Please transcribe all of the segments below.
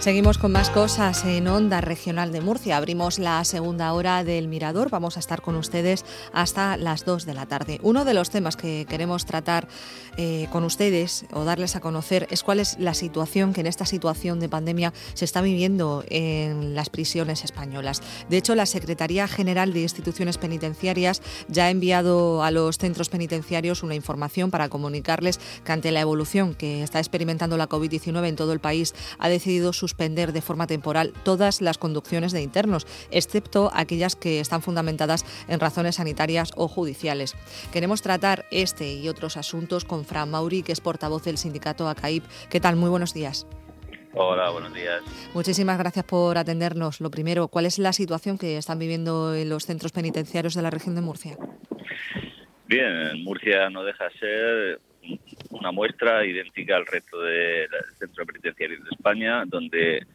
Seguimos con más cosas en Onda Regional de Murcia. Abrimos la segunda hora del Mirador. Vamos a estar con ustedes hasta las 2 de la tarde. Uno de los temas que queremos tratar eh, con ustedes o darles a conocer es cuál es la situación que en esta situación de pandemia se está viviendo en las prisiones españolas. De hecho, la Secretaría General de Instituciones Penitenciarias ya ha enviado a los centros penitenciarios una información para comunicarles que ante la evolución que está experimentando la COVID-19 en todo el país ha decidido su suspender de forma temporal todas las conducciones de internos, excepto aquellas que están fundamentadas en razones sanitarias o judiciales. Queremos tratar este y otros asuntos con Fran Mauri, que es portavoz del sindicato ACAIP. ¿Qué tal? Muy buenos días. Hola, buenos días. Muchísimas gracias por atendernos. Lo primero, ¿cuál es la situación que están viviendo en los centros penitenciarios de la región de Murcia? Bien, Murcia no deja de ser muestra idéntica al resto de centros penitenciarios de España, donde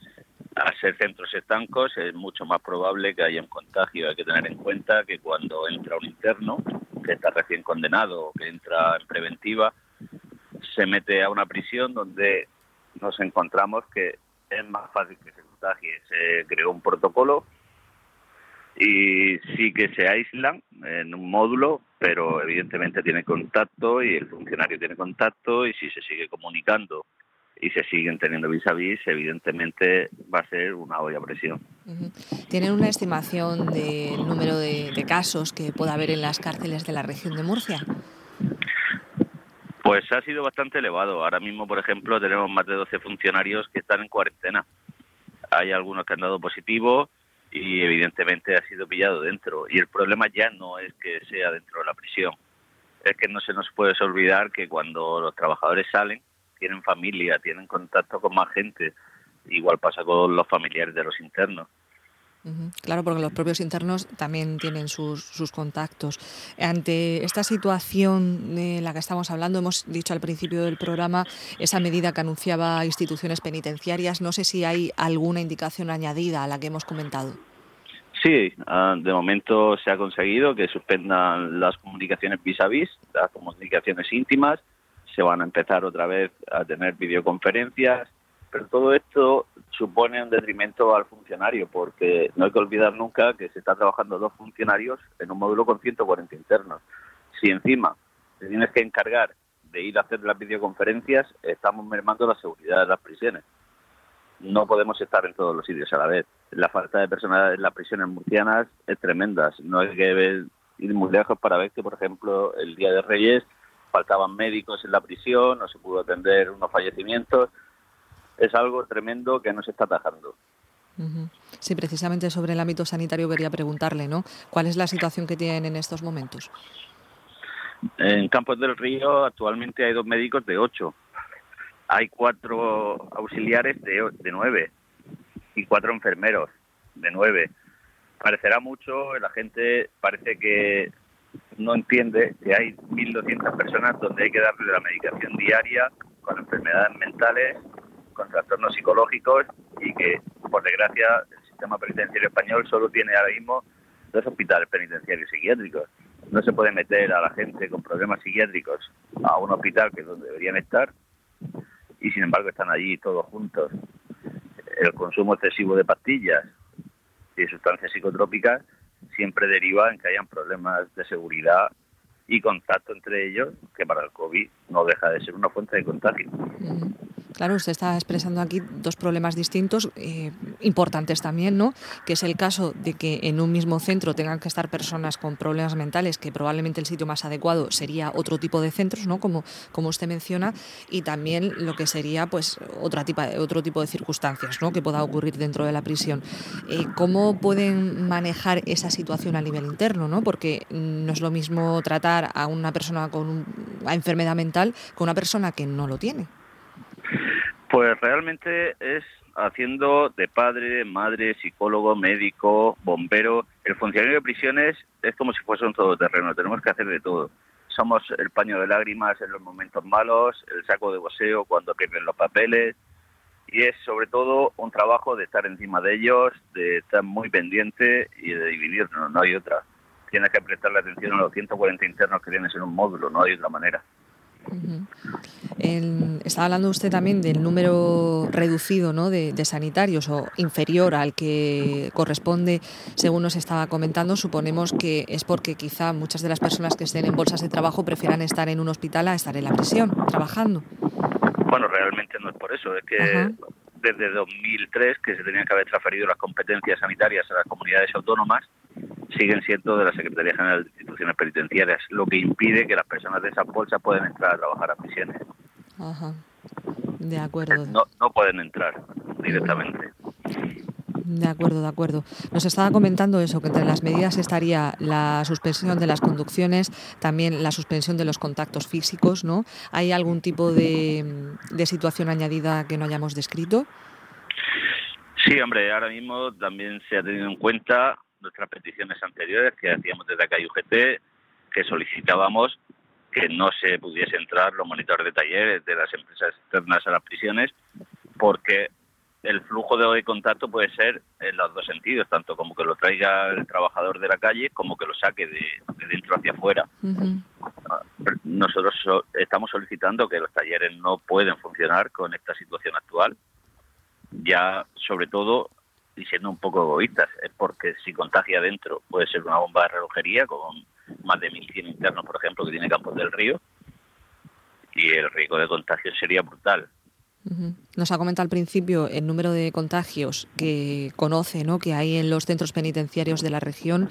al ser centros estancos es mucho más probable que haya un contagio. Hay que tener en cuenta que cuando entra un interno que está recién condenado o que entra en preventiva, se mete a una prisión donde nos encontramos que es más fácil que se contagie. Se creó un protocolo y sí que se aíslan en un módulo, pero evidentemente tiene contacto y el funcionario tiene contacto y si se sigue comunicando y se siguen teniendo vis a vis, evidentemente va a ser una olla presión. ¿Tienen una estimación del número de, de, casos que pueda haber en las cárceles de la región de Murcia? Pues ha sido bastante elevado. Ahora mismo, por ejemplo, tenemos más de 12 funcionarios que están en cuarentena. Hay algunos que han dado positivo, y evidentemente ha sido pillado dentro. Y el problema ya no es que sea dentro de la prisión, es que no se nos puede olvidar que cuando los trabajadores salen, tienen familia, tienen contacto con más gente. Igual pasa con los familiares de los internos. Claro, porque los propios internos también tienen sus, sus, contactos. Ante esta situación de la que estamos hablando, hemos dicho al principio del programa esa medida que anunciaba instituciones penitenciarias. No sé si hay alguna indicación añadida a la que hemos comentado. Sí, ah, de momento se ha conseguido que suspendan las comunicaciones vis a vis, las comunicaciones íntimas. Se van a empezar otra vez a tener videoconferencias pero todo esto supone un detrimento al funcionario, porque no hay que olvidar nunca que se está trabajando dos funcionarios en un módulo con 140 internos. Si encima te tienes que encargar de ir a hacer las videoconferencias, estamos mermando la seguridad de las prisiones. No podemos estar en todos los sitios a la vez. La falta de personal en las prisiones murcianas es tremenda. No hay que ir muy lejos para ver que, por ejemplo, el Día de Reyes faltaban médicos en la prisión, no se pudo atender unos fallecimientos es algo tremendo que nos está atajando. Sí, precisamente sobre el ámbito sanitario quería preguntarle, ¿no? ¿Cuál es la situación que tienen en estos momentos? En Campos del Río actualmente hay dos médicos de ocho. Hay cuatro auxiliares de, de nueve y cuatro enfermeros de nueve. Parecerá mucho, la gente parece que no entiende que hay 1.200 personas donde hay que darle la medicación diaria con enfermedades mentales con trastornos psicológicos y que, por desgracia, el sistema penitenciario español solo tiene ahora mismo dos hospitales penitenciarios psiquiátricos. No se puede meter a la gente con problemas psiquiátricos a un hospital que es donde deberían estar y, sin embargo, están allí todos juntos. El consumo excesivo de pastillas y sustancias psicotrópicas siempre deriva en que hayan problemas de seguridad y contacto entre ellos, que para el COVID no deja de ser una fuente de contagio. Claro, usted está expresando aquí dos problemas distintos, eh, importantes también, ¿no? Que es el caso de que en un mismo centro tengan que estar personas con problemas mentales, que probablemente el sitio más adecuado sería otro tipo de centros, ¿no? Como, como usted menciona, y también lo que sería, pues, otra tipo, otro tipo de circunstancias, ¿no? Que pueda ocurrir dentro de la prisión. Eh, ¿Cómo pueden manejar esa situación a nivel interno, ¿no? Porque no es lo mismo tratar a una persona con una enfermedad mental con una persona que no lo tiene. Pues realmente es haciendo de padre, madre, psicólogo, médico, bombero. El funcionario de prisiones es como si fuese un todoterreno, tenemos que hacer de todo. Somos el paño de lágrimas en los momentos malos, el saco de boseo cuando pierden los papeles, y es sobre todo un trabajo de estar encima de ellos, de estar muy pendiente y de dividirnos, no hay otra. Tienes que prestarle atención a los 140 internos que tienes en un módulo, no hay otra manera. Estaba hablando usted también del número reducido ¿no? de, sanitarios o inferior al que corresponde, según nos estaba comentando. Suponemos que es porque quizá muchas de las personas que estén en bolsas de trabajo prefieran estar en un hospital a estar en la prisión, trabajando. Bueno, realmente no es por eso, es que desde 2003, que se tenían que haber transferido las competencias sanitarias a las comunidades autónomas, siguen siendo de la Secretaría General de Instituciones Penitenciarias, lo que impide que las personas de esas bolsas puedan entrar a trabajar a prisiones. Ajá. De acuerdo. No, no pueden entrar directamente. De acuerdo, de acuerdo. Nos estaba comentando eso, que entre las medidas estaría la suspensión de las conducciones, también la suspensión de los contactos físicos, ¿no? ¿Hay algún tipo de, de situación añadida que no hayamos descrito? Sí, hombre, ahora mismo también se ha tenido en cuenta nuestras peticiones anteriores que hacíamos desde acá UGT, que solicitábamos que no se pudiese entrar los monitores de talleres de las empresas externas a las prisiones, porque el flujo de contacto puede ser en los dos sentidos, tanto como que lo traiga el trabajador de la calle como que lo saque de, dentro hacia afuera. Nosotros estamos solicitando que los talleres no pueden funcionar con esta situación actual, ya sobre todo y siendo un poco egoístas, es porque si contagia dentro puede ser una bomba de relojería con más de 1.100 internos, por ejemplo, que tiene Campos del Río, y el riesgo de contagio sería brutal. Nos ha comentado al principio el número de contagios que conoce, ¿no? que hay en los centros penitenciarios de la región.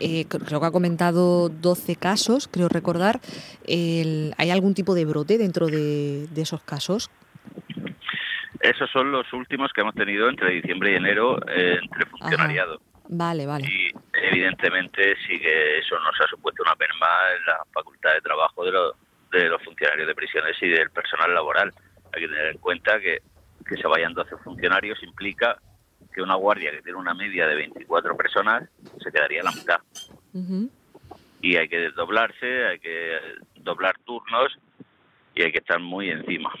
Eh, creo que ha comentado 12 casos, creo recordar. ¿Hay algún tipo de brote dentro de esos casos? Esos son los últimos que hemos tenido entre diciembre y enero eh, entre funcionariado. Vale, vale. Y evidentemente sí que eso nos ha supuesto una merma en la facultad de trabajo de, de los funcionarios de prisiones y del personal laboral. Hay que tener en cuenta que que se vayan 12 funcionarios implica que una guardia que tiene una media de 24 personas se quedaría a la mitad. Y hay que desdoblarse, hay que doblar turnos y hay que estar muy encima.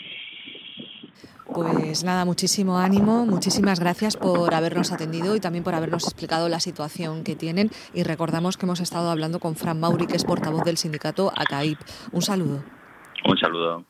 Pues nada, muchísimo ánimo, muchísimas gracias por habernos atendido y también por habernos explicado la situación que tienen. Y recordamos que hemos estado hablando con Fran Mauri, que es portavoz del sindicato ACAIP. Un saludo. Un saludo.